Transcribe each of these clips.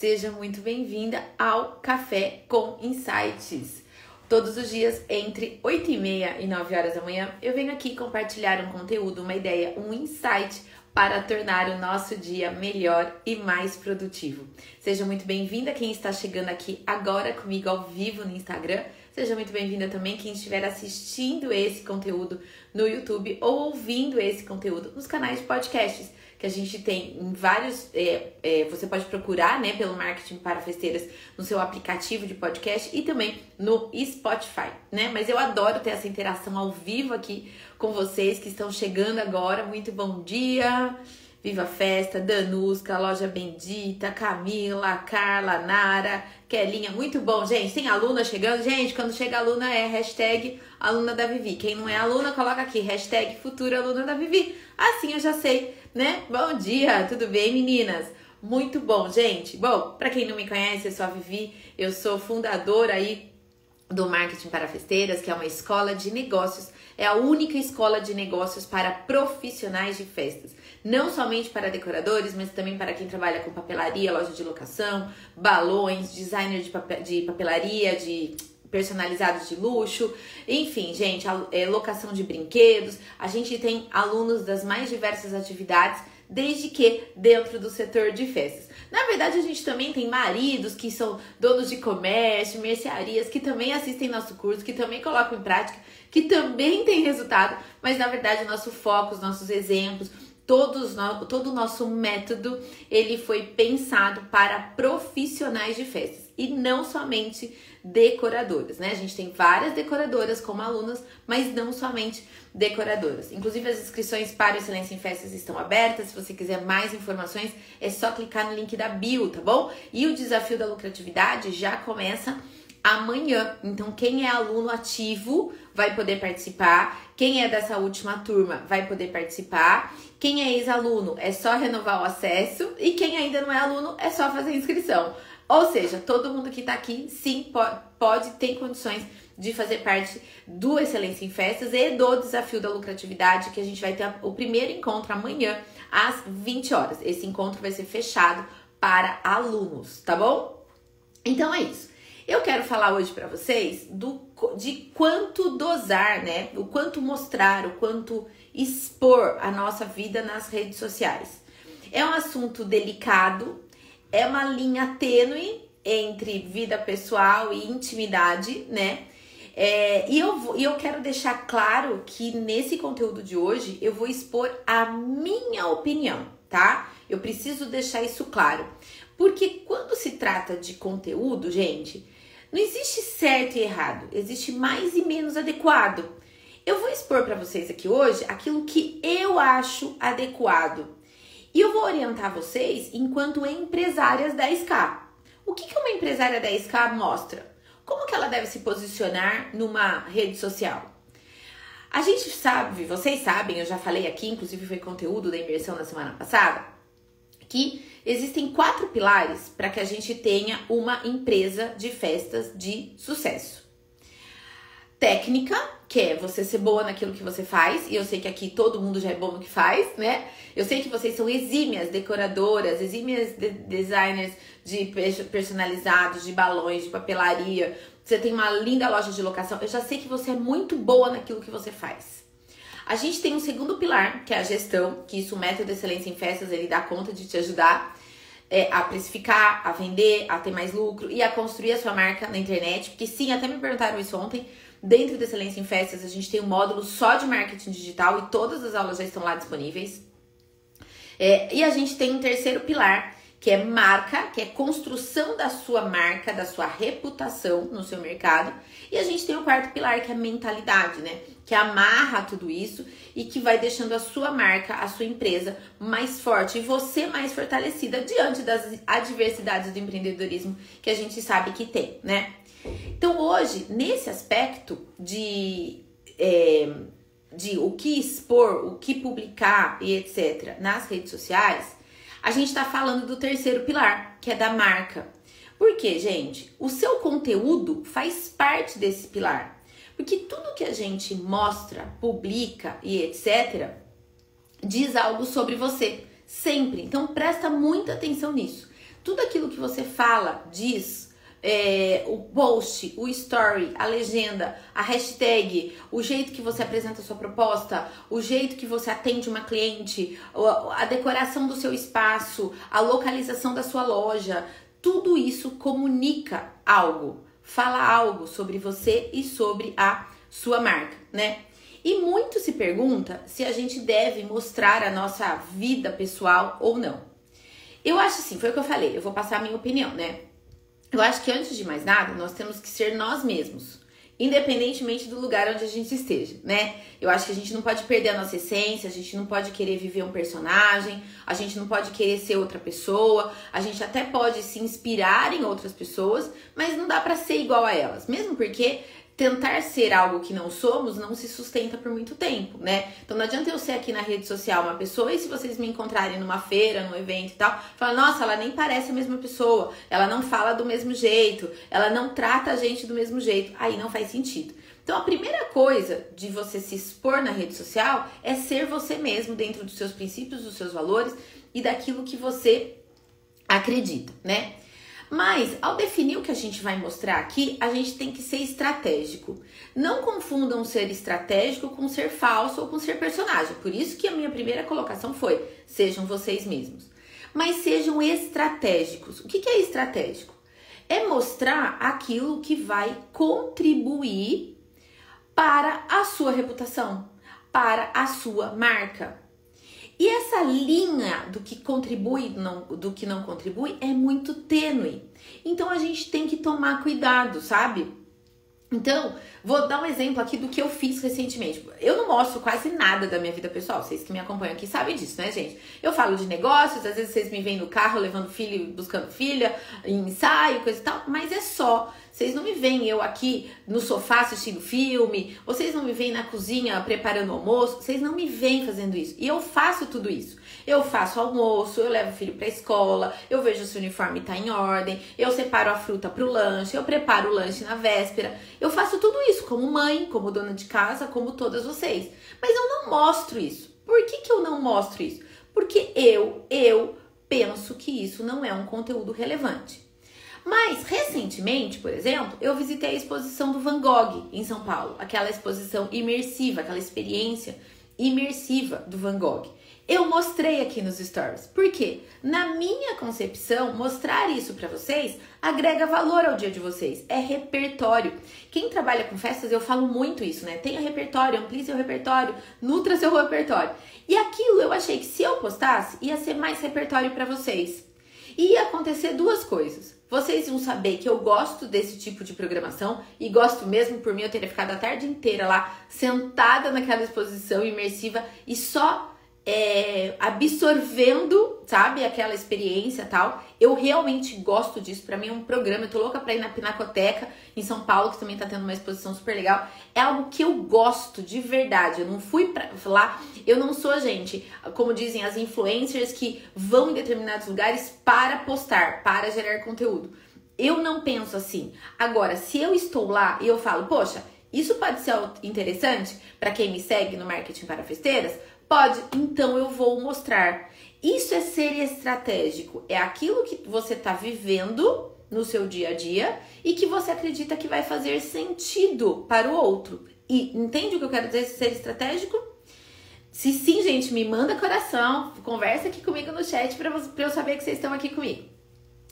Seja muito bem-vinda ao Café com Insights. Todos os dias, entre 8 e meia e 9 horas da manhã, eu venho aqui compartilhar um conteúdo, uma ideia, um insight para tornar o nosso dia melhor e mais produtivo. Seja muito bem-vinda quem está chegando aqui agora comigo ao vivo no Instagram. Seja muito bem-vinda também quem estiver assistindo esse conteúdo no YouTube ou ouvindo esse conteúdo nos canais de podcasts que a gente tem em vários. É, é, você pode procurar né, pelo marketing para festeiras no seu aplicativo de podcast e também no Spotify, né? Mas eu adoro ter essa interação ao vivo aqui com vocês que estão chegando agora. Muito bom dia! Viva Festa, Danusca, Loja Bendita, Camila, Carla, Nara, Kelinha, muito bom, gente. Tem aluna chegando? Gente, quando chega aluna é hashtag aluna da Vivi. Quem não é aluna, coloca aqui, hashtag futura aluna da Vivi. Assim eu já sei, né? Bom dia, tudo bem, meninas? Muito bom, gente. Bom, para quem não me conhece, eu sou a Vivi, eu sou fundadora aí do Marketing para Festeiras, que é uma escola de negócios, é a única escola de negócios para profissionais de festas não somente para decoradores, mas também para quem trabalha com papelaria, loja de locação, balões, designer de, papel, de papelaria, de personalizados de luxo, enfim, gente, a, é, locação de brinquedos. A gente tem alunos das mais diversas atividades, desde que dentro do setor de festas. Na verdade, a gente também tem maridos que são donos de comércio, mercearias, que também assistem nosso curso, que também colocam em prática, que também tem resultado, mas na verdade, o nosso foco, os nossos exemplos, todos, todo o nosso método ele foi pensado para profissionais de festas e não somente decoradoras, né? A gente tem várias decoradoras como alunas, mas não somente decoradoras. Inclusive as inscrições para o Excelência em Festas estão abertas. Se você quiser mais informações, é só clicar no link da bio, tá bom? E o desafio da lucratividade já começa amanhã. Então, quem é aluno ativo vai poder participar. Quem é dessa última turma vai poder participar. Quem é ex-aluno é só renovar o acesso. E quem ainda não é aluno é só fazer inscrição. Ou seja, todo mundo que está aqui sim pode, ter condições de fazer parte do Excelência em Festas e do Desafio da Lucratividade, que a gente vai ter o primeiro encontro amanhã às 20 horas. Esse encontro vai ser fechado para alunos, tá bom? Então é isso. Eu quero falar hoje para vocês do, de quanto dosar, né? O quanto mostrar, o quanto expor a nossa vida nas redes sociais. É um assunto delicado, é uma linha tênue entre vida pessoal e intimidade, né? É, e eu, eu quero deixar claro que nesse conteúdo de hoje eu vou expor a minha opinião, tá? Eu preciso deixar isso claro. Porque quando se trata de conteúdo, gente, não existe certo e errado, existe mais e menos adequado. Eu vou expor para vocês aqui hoje aquilo que eu acho adequado. E eu vou orientar vocês enquanto empresárias 10K. O que, que uma empresária 10K mostra? Como que ela deve se posicionar numa rede social? A gente sabe, vocês sabem, eu já falei aqui, inclusive foi conteúdo da imersão na semana passada, que existem quatro pilares para que a gente tenha uma empresa de festas de sucesso. Técnica, que é você ser boa naquilo que você faz, e eu sei que aqui todo mundo já é bom no que faz, né? Eu sei que vocês são exímias decoradoras, exímias de designers de personalizados, de balões, de papelaria. Você tem uma linda loja de locação. Eu já sei que você é muito boa naquilo que você faz. A gente tem um segundo pilar, que é a gestão, que isso o método excelência em festas, ele dá conta de te ajudar é, a precificar, a vender, a ter mais lucro e a construir a sua marca na internet. Porque sim, até me perguntaram isso ontem. Dentro do Excelência em Festas, a gente tem um módulo só de marketing digital e todas as aulas já estão lá disponíveis. É, e a gente tem um terceiro pilar, que é marca, que é construção da sua marca, da sua reputação no seu mercado. E a gente tem o quarto pilar, que é mentalidade, né? Que amarra tudo isso e que vai deixando a sua marca, a sua empresa mais forte e você mais fortalecida diante das adversidades do empreendedorismo que a gente sabe que tem, né? Então hoje, nesse aspecto de, é, de o que expor, o que publicar e etc. nas redes sociais, a gente está falando do terceiro pilar, que é da marca. Por quê, gente? O seu conteúdo faz parte desse pilar. Porque tudo que a gente mostra, publica e etc., diz algo sobre você. Sempre. Então presta muita atenção nisso. Tudo aquilo que você fala, diz, é, o post, o story, a legenda, a hashtag, o jeito que você apresenta a sua proposta, o jeito que você atende uma cliente, a decoração do seu espaço, a localização da sua loja, tudo isso comunica algo, fala algo sobre você e sobre a sua marca, né? E muito se pergunta se a gente deve mostrar a nossa vida pessoal ou não. Eu acho assim, foi o que eu falei, eu vou passar a minha opinião, né? Eu acho que antes de mais nada, nós temos que ser nós mesmos, independentemente do lugar onde a gente esteja, né? Eu acho que a gente não pode perder a nossa essência, a gente não pode querer viver um personagem, a gente não pode querer ser outra pessoa, a gente até pode se inspirar em outras pessoas, mas não dá para ser igual a elas, mesmo porque tentar ser algo que não somos não se sustenta por muito tempo, né? Então não adianta eu ser aqui na rede social uma pessoa e se vocês me encontrarem numa feira, num evento e tal, falar, nossa, ela nem parece a mesma pessoa, ela não fala do mesmo jeito, ela não trata a gente do mesmo jeito. Aí não faz sentido. Então a primeira coisa de você se expor na rede social é ser você mesmo dentro dos seus princípios, dos seus valores e daquilo que você acredita, né? Mas, ao definir o que a gente vai mostrar aqui, a gente tem que ser estratégico. Não confundam ser estratégico com ser falso ou com ser personagem. Por isso que a minha primeira colocação foi: sejam vocês mesmos. Mas sejam estratégicos. O que é estratégico? É mostrar aquilo que vai contribuir para a sua reputação, para a sua marca. E essa linha do que contribui não, do que não contribui é muito tênue. Então a gente tem que tomar cuidado, sabe? Então, vou dar um exemplo aqui do que eu fiz recentemente. Eu não mostro quase nada da minha vida pessoal. Vocês que me acompanham aqui sabem disso, né, gente? Eu falo de negócios, às vezes vocês me veem no carro levando filho, buscando filha, ensaio, coisa e tal, mas é só. Vocês não me veem eu aqui no sofá assistindo filme, vocês não me veem na cozinha preparando almoço, vocês não me veem fazendo isso. E eu faço tudo isso. Eu faço almoço, eu levo o filho para escola, eu vejo se o uniforme tá em ordem, eu separo a fruta para o lanche, eu preparo o lanche na véspera. Eu faço tudo isso como mãe, como dona de casa, como todas vocês. Mas eu não mostro isso. Por que, que eu não mostro isso? Porque eu, eu penso que isso não é um conteúdo relevante. Mas recentemente, por exemplo, eu visitei a exposição do Van Gogh em São Paulo, aquela exposição imersiva, aquela experiência imersiva do Van Gogh. Eu mostrei aqui nos stories. Por quê? Na minha concepção, mostrar isso para vocês agrega valor ao dia de vocês. É repertório. Quem trabalha com festas, eu falo muito isso, né? Tenha repertório, amplie seu repertório, nutra seu repertório. E aquilo eu achei que se eu postasse, ia ser mais repertório para vocês. E ia acontecer duas coisas. Vocês iam saber que eu gosto desse tipo de programação e gosto mesmo por mim eu teria ficado a tarde inteira lá sentada naquela exposição imersiva e só é, absorvendo, sabe, aquela experiência tal. Eu realmente gosto disso. Para mim é um programa. Eu tô louca pra ir na Pinacoteca em São Paulo, que também tá tendo uma exposição super legal. É algo que eu gosto de verdade. Eu não fui pra lá. Eu não sou, gente, como dizem as influencers que vão em determinados lugares para postar, para gerar conteúdo. Eu não penso assim. Agora, se eu estou lá e eu falo, poxa, isso pode ser interessante para quem me segue no marketing para festeiras, Pode, então eu vou mostrar. Isso é ser estratégico, é aquilo que você está vivendo no seu dia a dia e que você acredita que vai fazer sentido para o outro. E entende o que eu quero dizer ser estratégico? Se sim, gente, me manda coração, conversa aqui comigo no chat para eu saber que vocês estão aqui comigo.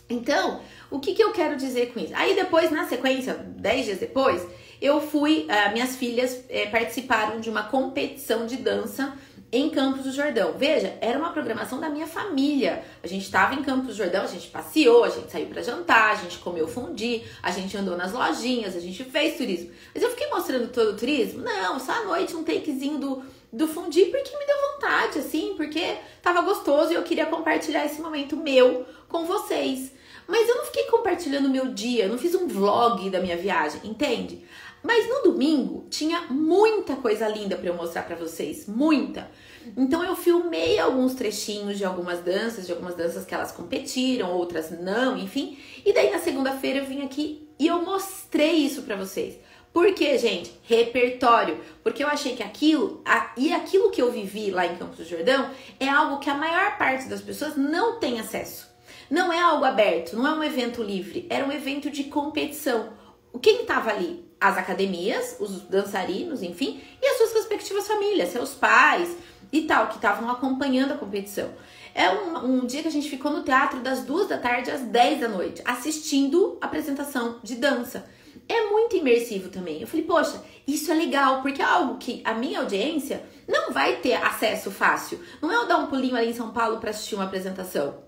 Então, o que, que eu quero dizer com isso? Aí depois, na sequência, 10 dias depois, eu fui, uh, minhas filhas é, participaram de uma competição de dança em Campos do Jordão. Veja, era uma programação da minha família. A gente estava em Campos do Jordão, a gente passeou, a gente saiu para jantar, a gente comeu fundi, a gente andou nas lojinhas, a gente fez turismo. Mas eu fiquei mostrando todo o turismo? Não, só à noite um takezinho do, do fundi porque me deu vontade, assim, porque tava gostoso e eu queria compartilhar esse momento meu com vocês. Mas eu não fiquei compartilhando meu dia, não fiz um vlog da minha viagem, entende? Mas no domingo tinha muita coisa linda para eu mostrar para vocês, muita. Então eu filmei alguns trechinhos de algumas danças, de algumas danças que elas competiram, outras não, enfim. E daí na segunda-feira eu vim aqui e eu mostrei isso para vocês. Por quê, gente? Repertório. Porque eu achei que aquilo, a, e aquilo que eu vivi lá em Campos do Jordão, é algo que a maior parte das pessoas não tem acesso. Não é algo aberto, não é um evento livre, era um evento de competição. Quem estava ali? As academias, os dançarinos, enfim, e as suas respectivas famílias, seus pais e tal, que estavam acompanhando a competição. É um, um, dia que a gente ficou no teatro das duas da tarde às 10 da noite, assistindo a apresentação de dança. É muito imersivo também. Eu falei, poxa, isso é legal, porque é algo que a minha audiência não vai ter acesso fácil. Não é eu dar um pulinho ali em São Paulo para assistir uma apresentação.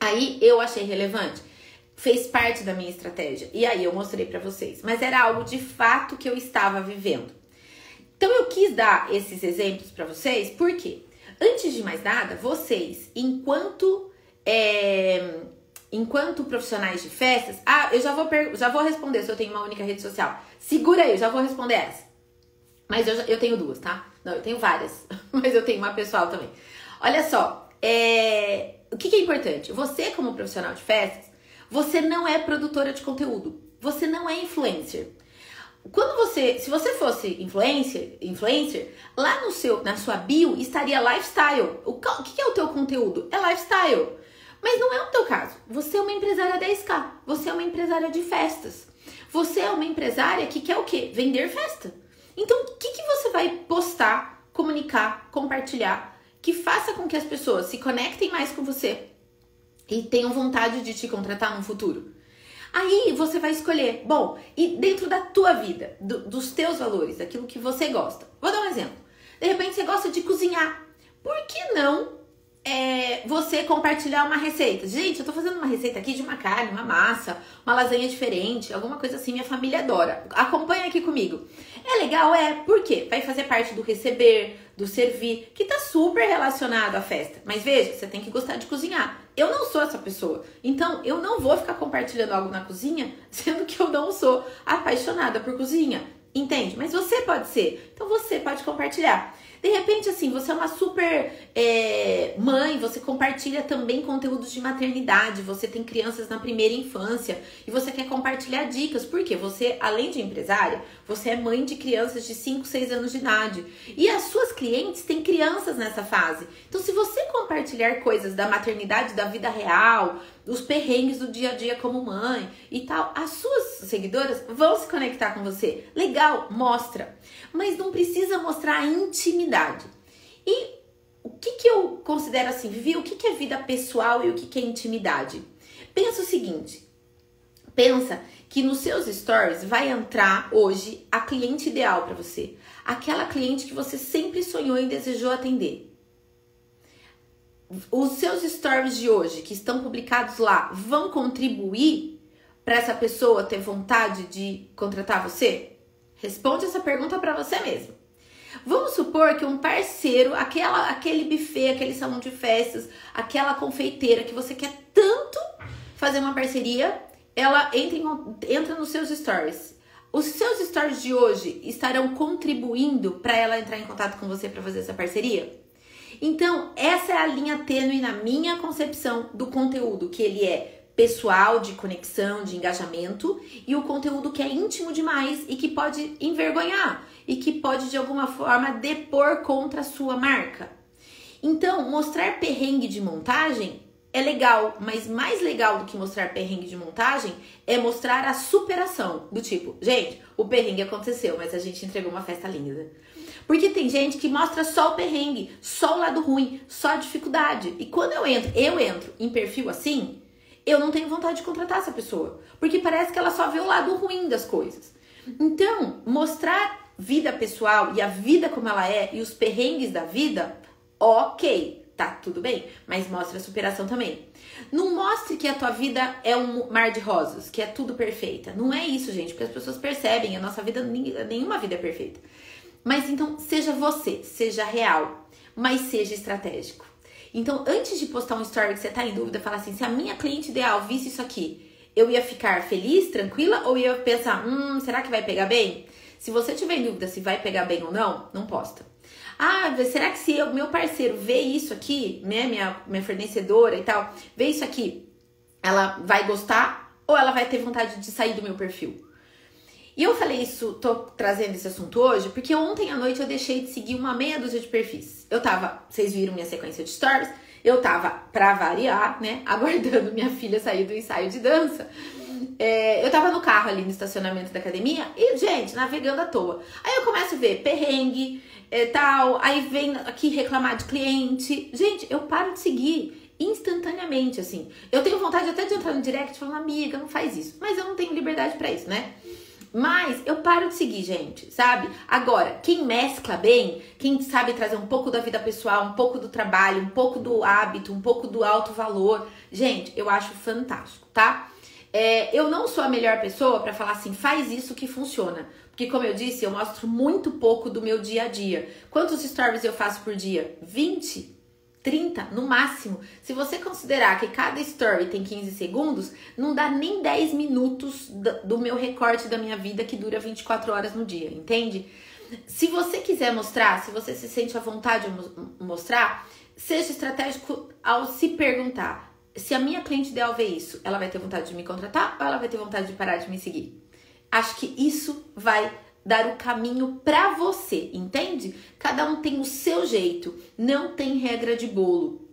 Aí eu achei relevante. Fez parte da minha estratégia. E aí eu mostrei para vocês. Mas era algo de fato que eu estava vivendo. Então eu quis dar esses exemplos para vocês, porque antes de mais nada, vocês, enquanto é, enquanto profissionais de festas, ah, eu já vou já vou responder se eu tenho uma única rede social. Segura aí, eu já vou responder essa. Mas eu, eu tenho duas, tá? Não, eu tenho várias, mas eu tenho uma pessoal também. Olha só, é, o que, que é importante? Você, como profissional de festas, você não é produtora de conteúdo. Você não é influencer. Quando você, se você fosse influencer, influencer, lá no seu, na sua bio estaria lifestyle. O, que é o teu conteúdo? É lifestyle. Mas não é o teu caso. Você é uma empresária 10K. Você é uma empresária de festas. Você é uma empresária que quer o quê? Vender festa. Então, o que, que você vai postar, comunicar, compartilhar que faça com que as pessoas se conectem mais com você e tenham vontade de te contratar no futuro? Aí você vai escolher, bom, e dentro da tua vida, do, dos teus valores, daquilo que você gosta. Vou dar um exemplo. De repente você gosta de cozinhar. Por que não é, você compartilhar uma receita. Gente, eu tô fazendo uma receita aqui de uma carne, uma massa, uma lasanha diferente, alguma coisa assim, minha família adora. Acompanha aqui comigo. É legal? É, por quê? Vai fazer parte do receber, do servir, que tá super relacionado à festa. Mas veja, você tem que gostar de cozinhar. Eu não sou essa pessoa. Então, eu não vou ficar compartilhando algo na cozinha, sendo que eu não sou apaixonada por cozinha. Entende? Mas você pode ser. Então, você pode compartilhar. De repente, assim, você é uma super é, mãe, você compartilha também conteúdos de maternidade, você tem crianças na primeira infância e você quer compartilhar dicas, porque você, além de empresária, você é mãe de crianças de 5, 6 anos de idade. E as suas clientes têm crianças nessa fase. Então, se você compartilhar coisas da maternidade, da vida real, os perrengues do dia a dia como mãe e tal, as suas seguidoras vão se conectar com você. Legal, mostra. Mas não precisa mostrar a intimidade. E o que, que eu considero assim, Vivi, o que, que é vida pessoal e o que, que é intimidade? Pensa o seguinte, pensa que nos seus stories vai entrar hoje a cliente ideal para você. Aquela cliente que você sempre sonhou e desejou atender os seus stories de hoje que estão publicados lá vão contribuir para essa pessoa ter vontade de contratar você? Responde essa pergunta para você mesmo. Vamos supor que um parceiro, aquela, aquele buffet, aquele salão de festas, aquela confeiteira que você quer tanto fazer uma parceria, ela entra, em, entra nos seus stories. Os seus stories de hoje estarão contribuindo para ela entrar em contato com você para fazer essa parceria? Então, essa é a linha tênue na minha concepção do conteúdo, que ele é pessoal, de conexão, de engajamento, e o conteúdo que é íntimo demais e que pode envergonhar e que pode de alguma forma depor contra a sua marca. Então, mostrar perrengue de montagem é legal, mas mais legal do que mostrar perrengue de montagem é mostrar a superação. Do tipo, gente, o perrengue aconteceu, mas a gente entregou uma festa linda. Porque tem gente que mostra só o perrengue, só o lado ruim, só a dificuldade. E quando eu entro, eu entro em perfil assim, eu não tenho vontade de contratar essa pessoa. Porque parece que ela só vê o lado ruim das coisas. Então, mostrar vida pessoal e a vida como ela é e os perrengues da vida, ok, tá tudo bem, mas mostra a superação também. Não mostre que a tua vida é um mar de rosas, que é tudo perfeita. Não é isso, gente, porque as pessoas percebem, a nossa vida, nenhuma vida é perfeita. Mas então, seja você, seja real, mas seja estratégico. Então, antes de postar um story que você tá em dúvida, falar assim: se a minha cliente ideal visse isso aqui, eu ia ficar feliz, tranquila ou ia pensar: hum, será que vai pegar bem? Se você tiver em dúvida se vai pegar bem ou não, não posta. Ah, será que se o meu parceiro vê isso aqui, né, minha, minha fornecedora e tal, vê isso aqui, ela vai gostar ou ela vai ter vontade de sair do meu perfil? E eu falei isso, tô trazendo esse assunto hoje, porque ontem à noite eu deixei de seguir uma meia dúzia de perfis. Eu tava, vocês viram minha sequência de stories, eu tava, pra variar, né, aguardando minha filha sair do ensaio de dança. É, eu tava no carro ali no estacionamento da academia e, gente, navegando à toa. Aí eu começo a ver perrengue, é, tal, aí vem aqui reclamar de cliente. Gente, eu paro de seguir instantaneamente, assim. Eu tenho vontade até de entrar no direct falando, amiga, não faz isso. Mas eu não tenho liberdade para isso, né? Mas eu paro de seguir, gente, sabe? Agora, quem mescla bem, quem sabe trazer um pouco da vida pessoal, um pouco do trabalho, um pouco do hábito, um pouco do alto valor, gente, eu acho fantástico, tá? É, eu não sou a melhor pessoa para falar assim, faz isso que funciona. Porque, como eu disse, eu mostro muito pouco do meu dia a dia. Quantos stories eu faço por dia? 20? 30 no máximo. Se você considerar que cada story tem 15 segundos, não dá nem 10 minutos do meu recorte da minha vida que dura 24 horas no dia, entende? Se você quiser mostrar, se você se sente à vontade de mostrar, seja estratégico ao se perguntar: se a minha cliente ideal ver isso, ela vai ter vontade de me contratar ou ela vai ter vontade de parar de me seguir? Acho que isso vai dar o caminho para você, entende? Cada um tem o seu jeito, não tem regra de bolo.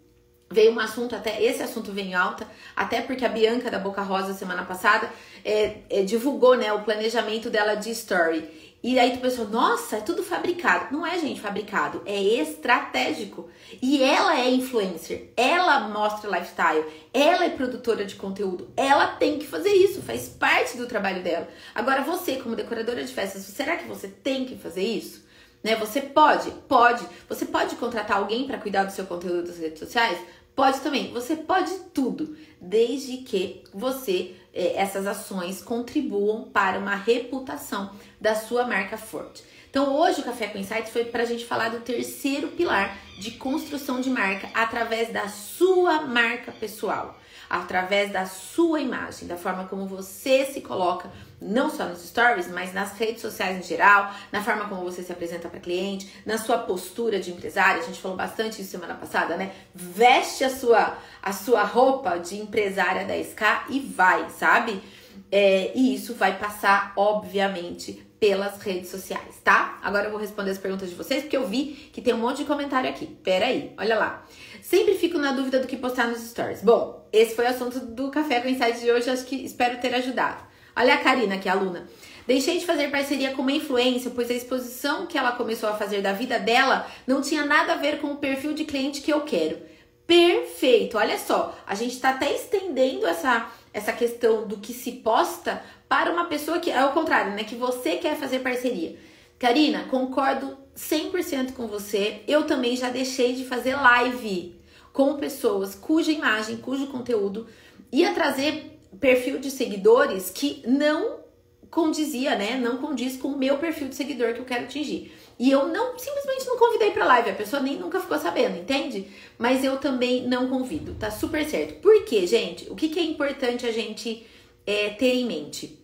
Veio um assunto, até esse assunto vem alta, até porque a Bianca da Boca Rosa semana passada é, é, divulgou né, o planejamento dela de story. E aí tu pensou, nossa, é tudo fabricado. Não é, gente, fabricado, é estratégico. E ela é influencer, ela mostra lifestyle, ela é produtora de conteúdo, ela tem que fazer isso, faz parte do trabalho dela. Agora você, como decoradora de festas, será que você tem que fazer isso? Né? Você pode, pode. Você pode contratar alguém para cuidar do seu conteúdo das redes sociais? Pode também. Você pode tudo, desde que você essas ações contribuam para uma reputação da sua marca forte. Então, hoje o Café com Insights foi para a gente falar do terceiro pilar de construção de marca através da sua marca pessoal, através da sua imagem, da forma como você se coloca, não só nos stories, mas nas redes sociais em geral, na forma como você se apresenta para cliente, na sua postura de empresário. A gente falou bastante isso semana passada, né? Veste a sua, a sua roupa de empresária da SK e vai, sabe? É, e isso vai passar, obviamente, pelas redes sociais, tá? Agora eu vou responder as perguntas de vocês, porque eu vi que tem um monte de comentário aqui. Pera aí, olha lá. Sempre fico na dúvida do que postar nos stories. Bom, esse foi o assunto do Café com Insights de hoje, acho que espero ter ajudado. Olha a Karina aqui, aluna. Deixei de fazer parceria com uma influência, pois a exposição que ela começou a fazer da vida dela não tinha nada a ver com o perfil de cliente que eu quero. Perfeito, olha só, a gente está até estendendo essa, essa questão do que se posta para uma pessoa que é o contrário, né? Que você quer fazer parceria. Karina, concordo 100% com você. Eu também já deixei de fazer live com pessoas cuja imagem, cujo conteúdo ia trazer perfil de seguidores que não condizia, né? Não condiz com o meu perfil de seguidor que eu quero atingir. E eu não simplesmente não convidei para live, a pessoa nem nunca ficou sabendo, entende? Mas eu também não convido, tá super certo. Por quê, gente? O que, que é importante a gente é, ter em mente?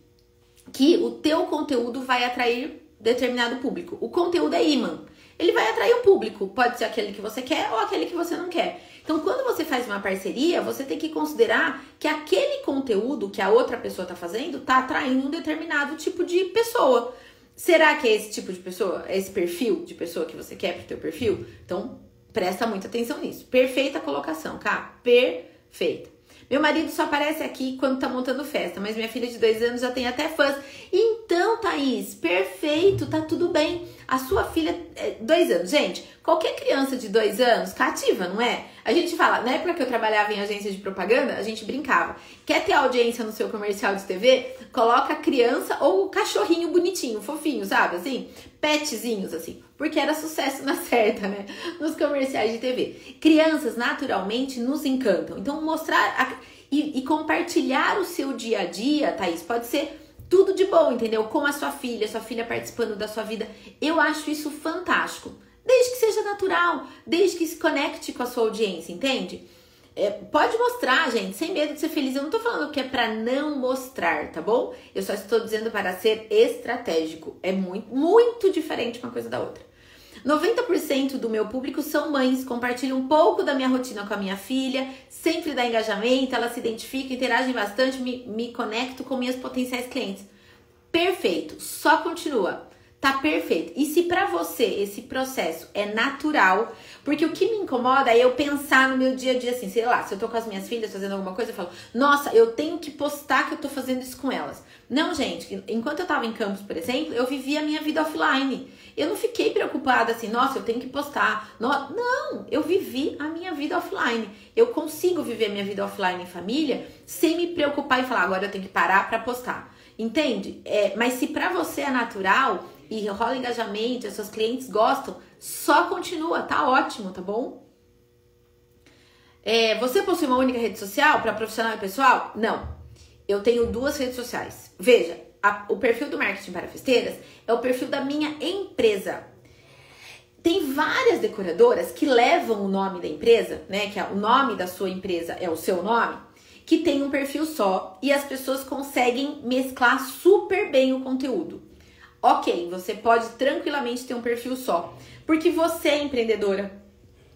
que o teu conteúdo vai atrair determinado público. O conteúdo é imã. Ele vai atrair um público, pode ser aquele que você quer ou aquele que você não quer. Então, quando você faz uma parceria, você tem que considerar que aquele conteúdo que a outra pessoa está fazendo está atraindo um determinado tipo de pessoa. Será que é esse tipo de pessoa, é esse perfil de pessoa que você quer para o teu perfil? Então, presta muita atenção nisso. Perfeita colocação, cá. Perfeita. Meu marido só aparece aqui quando tá montando festa, mas minha filha de dois anos já tem até fãs. Então, Thaís, perfeito, tá tudo bem. A sua filha, é, dois anos. Gente, qualquer criança de dois anos cativa, não é? A gente fala, na época que eu trabalhava em agência de propaganda, a gente brincava. Quer ter audiência no seu comercial de TV? Coloca a criança ou o cachorrinho bonitinho, fofinho, sabe? Assim, petzinhos, assim. Porque era sucesso na certa, né? Nos comerciais de TV. Crianças, naturalmente, nos encantam. Então, mostrar a, e, e compartilhar o seu dia a dia, Thaís, pode ser tudo de bom, entendeu? Com a sua filha, sua filha participando da sua vida. Eu acho isso fantástico. Desde que seja natural, desde que se conecte com a sua audiência, entende? É, pode mostrar, gente, sem medo de ser feliz. Eu não tô falando que é para não mostrar, tá bom? Eu só estou dizendo para ser estratégico. É muito, muito diferente uma coisa da outra. 90% do meu público são mães, compartilham um pouco da minha rotina com a minha filha, sempre dá engajamento, ela se identifica, interagem bastante, me, me conecto com minhas potenciais clientes. Perfeito, só continua. tá perfeito. E se para você esse processo é natural, porque o que me incomoda é eu pensar no meu dia a dia assim, sei lá, se eu tô com as minhas filhas fazendo alguma coisa, eu falo, nossa, eu tenho que postar que eu tô fazendo isso com elas. Não, gente, enquanto eu tava em campus, por exemplo, eu vivia a minha vida offline. Eu não fiquei preocupada assim, nossa, eu tenho que postar. Não, eu vivi a minha vida offline. Eu consigo viver a minha vida offline em família sem me preocupar e falar, agora eu tenho que parar para postar. Entende? É, mas se para você é natural, e rola engajamento, seus clientes gostam, só continua, tá ótimo, tá bom? É, você possui uma única rede social para profissional e pessoal? Não. Eu tenho duas redes sociais. Veja, a, o perfil do marketing para festeiras é o perfil da minha empresa. Tem várias decoradoras que levam o nome da empresa, né? Que é, o nome da sua empresa é o seu nome, que tem um perfil só e as pessoas conseguem mesclar super bem o conteúdo. Ok, você pode tranquilamente ter um perfil só, porque você é empreendedora,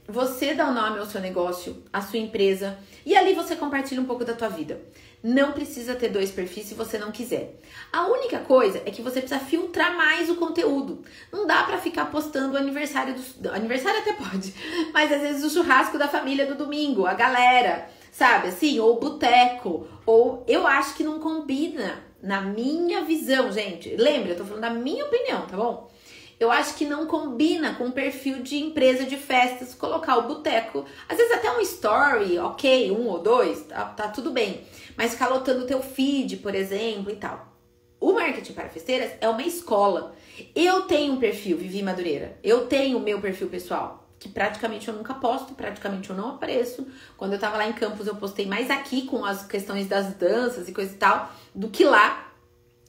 você dá o nome ao seu negócio, à sua empresa, e ali você compartilha um pouco da tua vida. Não precisa ter dois perfis se você não quiser. A única coisa é que você precisa filtrar mais o conteúdo. Não dá para ficar postando o aniversário do aniversário até pode, mas às vezes o churrasco da família do domingo, a galera, sabe assim, ou boteco, ou eu acho que não combina na minha visão, gente, lembra, eu tô falando da minha opinião, tá bom? Eu acho que não combina com o perfil de empresa de festas colocar o boteco. Às vezes até um story, ok, um ou dois, tá, tá tudo bem. Mas ficar lotando o teu feed, por exemplo, e tal. O marketing para festeiras é uma escola. Eu tenho um perfil, Vivi Madureira. Eu tenho o meu perfil pessoal, que praticamente eu nunca posto, praticamente eu não apareço. Quando eu tava lá em Campos, eu postei mais aqui com as questões das danças e coisa e tal do que lá.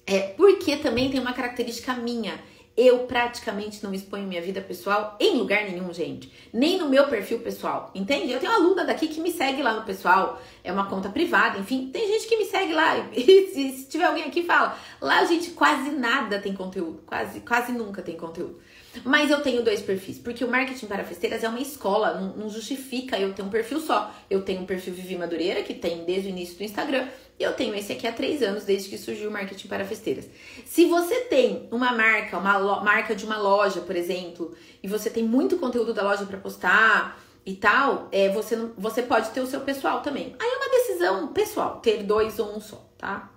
É, porque também tem uma característica minha. Eu praticamente não exponho minha vida pessoal em lugar nenhum, gente. Nem no meu perfil pessoal, entende? Eu tenho uma aluna daqui que me segue lá no pessoal, é uma conta privada, enfim, tem gente que me segue lá. E se, tiver alguém aqui, fala. Lá gente quase nada tem conteúdo, quase, quase nunca tem conteúdo. Mas eu tenho dois perfis, porque o marketing para festeiras é uma escola, não, não, justifica eu ter um perfil só. Eu tenho um perfil Vivi Madureira, que tem desde o início do Instagram, eu tenho esse aqui há três anos, desde que surgiu o marketing para festeiras. Se você tem uma marca, uma marca de uma loja, por exemplo, e você tem muito conteúdo da loja para postar e tal, é, você, não, você pode ter o seu pessoal também. Aí é uma decisão pessoal, ter dois ou um só, tá?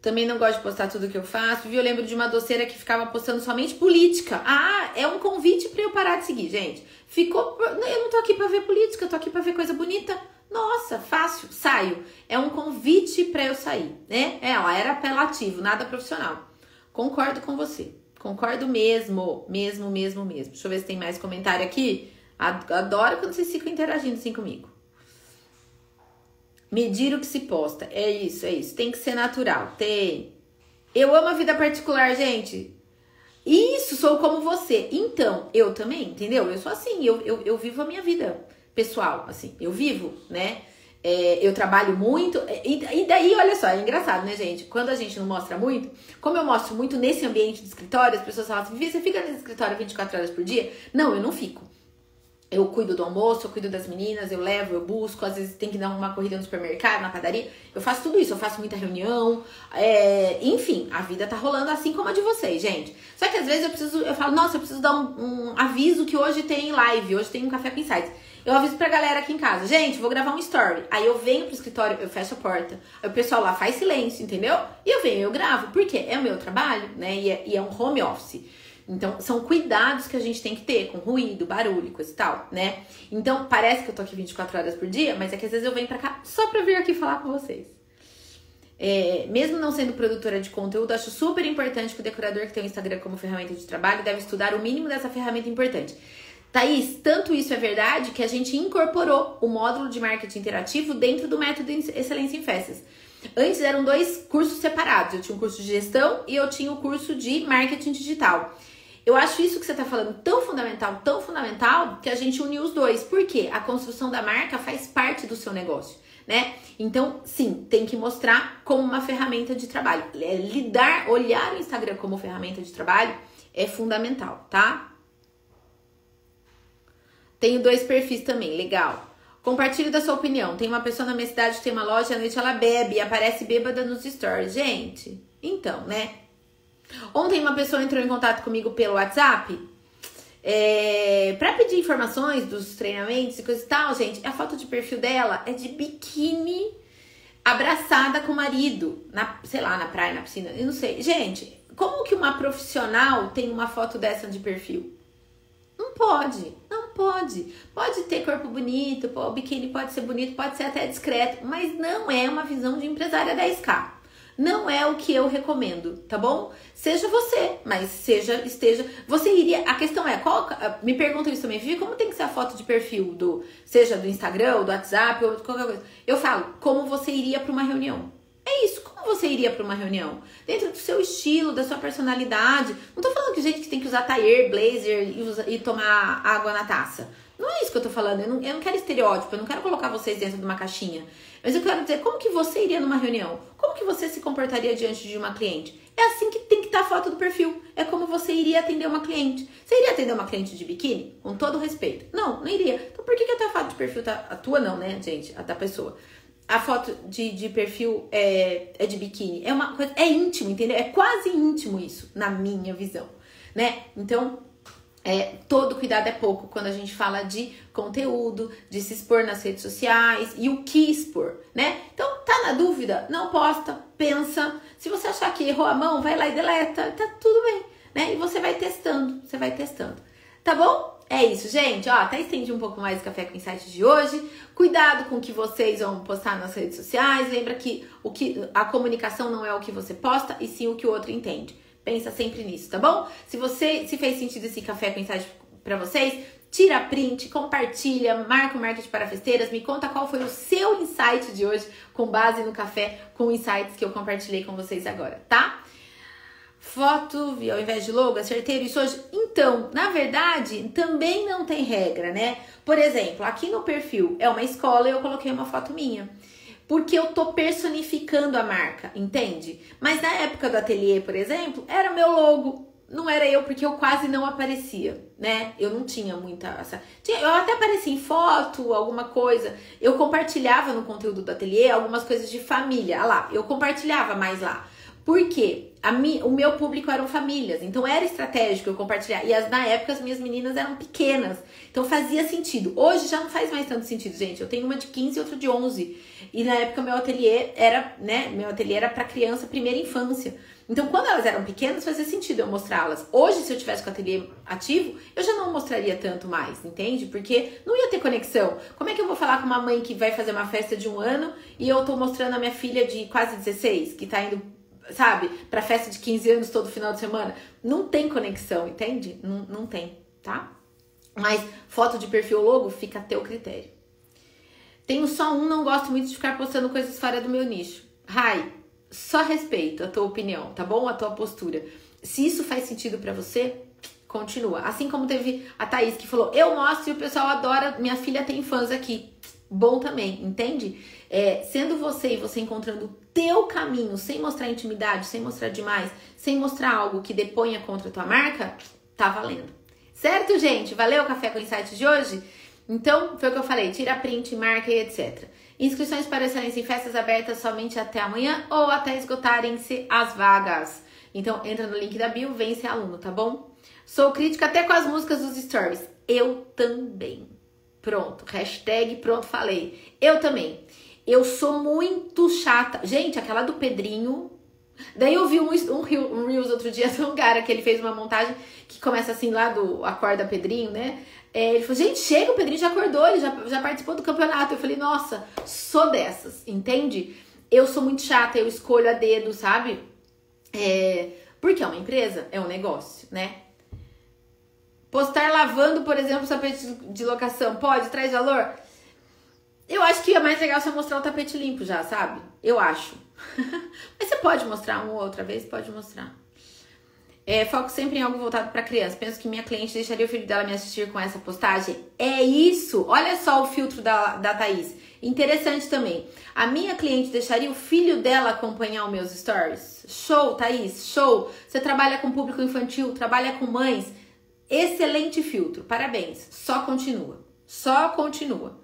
Também não gosto de postar tudo que eu faço. Viu? Eu lembro de uma doceira que ficava postando somente política. Ah, é um convite para eu parar de seguir, gente. Ficou. Eu não tô aqui para ver política, eu tô aqui para ver coisa bonita. Nossa, fácil, saio. É um convite para eu sair, né? É, ela era apelativo, nada profissional. Concordo com você. Concordo mesmo, mesmo, mesmo, mesmo. Deixa eu ver se tem mais comentário aqui. Adoro quando vocês ficam interagindo assim comigo. Medir o que se posta. É isso, é isso. Tem que ser natural. Tem. Eu amo a vida particular, gente. Isso, sou como você. Então, eu também, entendeu? Eu sou assim, eu, eu, eu vivo a minha vida pessoal, assim. Eu vivo, né? É, eu trabalho muito. E, e, daí, olha só, é engraçado, né, gente? Quando a gente não mostra muito, como eu mostro muito nesse ambiente de escritório, as pessoas falam assim: você fica nesse escritório 24 horas por dia? Não, eu não fico eu cuido do almoço, eu cuido das meninas, eu levo, eu busco, às vezes tem que dar uma corrida no supermercado, na padaria. Eu faço tudo isso, eu faço muita reunião, é... enfim, a vida tá rolando assim como a de vocês, gente. Só que às vezes eu preciso, eu falo, nossa, eu preciso dar um, um aviso que hoje tem live, hoje tem um café com insights. Eu aviso pra galera aqui em casa, gente, vou gravar um story. Aí eu venho pro escritório, eu fecho a porta. Aí o pessoal lá faz silêncio, entendeu? E eu venho, eu gravo. Por quê? É o meu trabalho, né? E é, e é um home office. Então, são cuidados que a gente tem que ter com ruído, barulho, coisa e tal, né? Então, parece que eu tô aqui 24 horas por dia, mas é que às vezes eu venho pra cá só pra vir aqui falar com vocês. É, mesmo não sendo produtora de conteúdo, acho super importante que o decorador que tem o Instagram como ferramenta de trabalho deve estudar o mínimo dessa ferramenta importante. Thaís, tanto isso é verdade que a gente incorporou o módulo de marketing interativo dentro do método Excelência em Festas. Antes eram dois cursos separados. Eu tinha um curso de gestão e eu tinha o um curso de marketing digital. Eu acho isso que você está falando tão fundamental, tão fundamental, que a gente uniu os dois. Por quê? A construção da marca faz parte do seu negócio, né? Então, sim, tem que mostrar como uma ferramenta de trabalho. É, lidar, olhar o Instagram como ferramenta de trabalho é fundamental, tá? Tenho dois perfis também, legal. Compartilhe da sua opinião. Tem uma pessoa na minha cidade que tem uma loja, à noite ela bebe e aparece bêbada nos stories. Gente, Então, né? Ontem uma pessoa entrou em contato comigo pelo WhatsApp é, para pedir informações dos treinamentos e coisa e tal, gente. A foto de perfil dela é de biquíni abraçada com o marido, na, sei lá, na praia, na piscina, eu não sei. Gente, como que uma profissional tem uma foto dessa de perfil? Não pode, não pode. Pode ter corpo bonito, o biquíni pode ser bonito, pode ser até discreto, mas não é uma visão de empresária 10K não é o que eu recomendo, tá bom? Seja você, mas seja, esteja. Você iria. A questão é, qual. Me perguntam isso também, Vivi, como tem que ser a foto de perfil do. Seja do Instagram, do WhatsApp, ou qualquer coisa. Eu falo, como você iria para uma reunião. É isso, como você iria para uma reunião? Dentro do seu estilo, da sua personalidade. Não tô falando que gente que tem que usar taier, blazer e, usa, e tomar água na taça. Não é isso que eu tô falando. Eu não, eu não quero estereótipo, eu não quero colocar vocês dentro de uma caixinha. Mas eu quero dizer, como que você iria numa reunião? Como que você se comportaria diante de uma cliente? É assim que tem que estar tá a foto do perfil. É como você iria atender uma cliente. Você iria atender uma cliente de biquíni? Com todo respeito. Não, não iria. Então por que, que a tua foto de perfil tá. A tua não, né, gente? A da pessoa. A foto de, de perfil é, é de biquíni. É uma coisa. É íntimo, entendeu? É quase íntimo isso, na minha visão. Né? Então, é, todo cuidado é pouco quando a gente fala de conteúdo, de se expor nas redes sociais e o que expor, né? Então, tá na dúvida? Não posta, pensa. Se você achar que errou a mão, vai lá e deleta, tá tudo bem, né? E você vai testando, você vai testando. Tá bom? É isso, gente. Ó, até estendi um pouco mais o Café com Insight de hoje. Cuidado com o que vocês vão postar nas redes sociais. Lembra que, o que a comunicação não é o que você posta, e sim o que o outro entende. Pensa sempre nisso, tá bom? Se você se fez sentido esse café com insight para vocês, tira print, compartilha, marca o marketing para festeiras, me conta qual foi o seu insight de hoje com base no café com insights que eu compartilhei com vocês agora, tá? Foto ao invés de logo, acerteiro isso hoje. Então, na verdade, também não tem regra, né? Por exemplo, aqui no perfil é uma escola e eu coloquei uma foto minha porque eu tô personificando a marca, entende? Mas na época do ateliê, por exemplo, era meu logo, não era eu porque eu quase não aparecia, né? Eu não tinha muita essa, eu até aparecia em foto, alguma coisa. Eu compartilhava no conteúdo do ateliê algumas coisas de família, ah lá, eu compartilhava mais lá. Por quê? Mi, o meu público eram famílias, então era estratégico eu compartilhar. E as, na época as minhas meninas eram pequenas, então fazia sentido. Hoje já não faz mais tanto sentido, gente. Eu tenho uma de 15 e outra de 11. E na época meu ateliê era, né, meu ateliê era para criança primeira infância. Então quando elas eram pequenas fazia sentido eu mostrá-las. Hoje se eu tivesse com o ateliê ativo, eu já não mostraria tanto mais, entende? Porque não ia ter conexão. Como é que eu vou falar com uma mãe que vai fazer uma festa de um ano e eu tô mostrando a minha filha de quase 16, que tá indo sabe, pra festa de 15 anos todo final de semana. Não tem conexão, entende? Não, não tem, tá? Mas foto de perfil logo fica a teu critério. Tenho só um, não gosto muito de ficar postando coisas fora do meu nicho. Rai, só respeito a tua opinião, tá bom? A tua postura. Se isso faz sentido para você, continua. Assim como teve a Thaís que falou: Eu mostro e o pessoal adora, minha filha tem fãs aqui. Bom também, entende? É, sendo você e você encontrando o teu caminho, sem mostrar intimidade, sem mostrar demais, sem mostrar algo que deponha contra a tua marca, tá valendo. Certo, gente? Valeu o café com insights de hoje? Então, foi o que eu falei, tira print, marca e etc. Inscrições para excelência em festas abertas somente até amanhã ou até esgotarem-se as vagas. Então, entra no link da bio, vem ser aluno, tá bom? Sou crítica até com as músicas dos stories. Eu também. Pronto, hashtag pronto, falei. Eu também. Eu sou muito chata. Gente, aquela do Pedrinho. Daí eu vi um, um, um Reels outro dia de um cara que ele fez uma montagem que começa assim lá do Acorda Pedrinho, né? É, ele falou, gente, chega, o Pedrinho já acordou, ele já, já participou do campeonato. Eu falei, nossa, sou dessas, entende? Eu sou muito chata, eu escolho a dedo, sabe? É, porque é uma empresa, é um negócio, né? Postar lavando, por exemplo, o de locação, pode? Traz valor? Eu acho que é mais legal você mostrar o tapete limpo já, sabe? Eu acho. Mas você pode mostrar uma ou outra vez, pode mostrar. É, foco sempre em algo voltado para criança. Penso que minha cliente deixaria o filho dela me assistir com essa postagem. É isso! Olha só o filtro da, da Thaís. Interessante também. A minha cliente deixaria o filho dela acompanhar os meus stories? Show, Thaís, show! Você trabalha com público infantil, trabalha com mães. Excelente filtro, parabéns. Só continua. Só continua.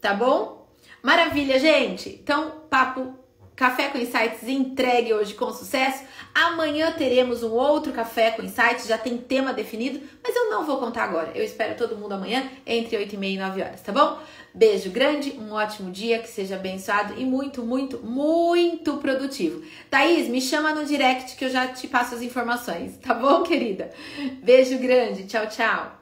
Tá bom? Maravilha, gente. Então, papo Café com Insights entregue hoje com sucesso. Amanhã teremos um outro Café com Insights, já tem tema definido, mas eu não vou contar agora. Eu espero todo mundo amanhã entre 8 e meia e 9 horas, tá bom? Beijo grande, um ótimo dia, que seja abençoado e muito, muito, muito produtivo. Thaís, me chama no direct que eu já te passo as informações, tá bom, querida? Beijo grande, tchau, tchau.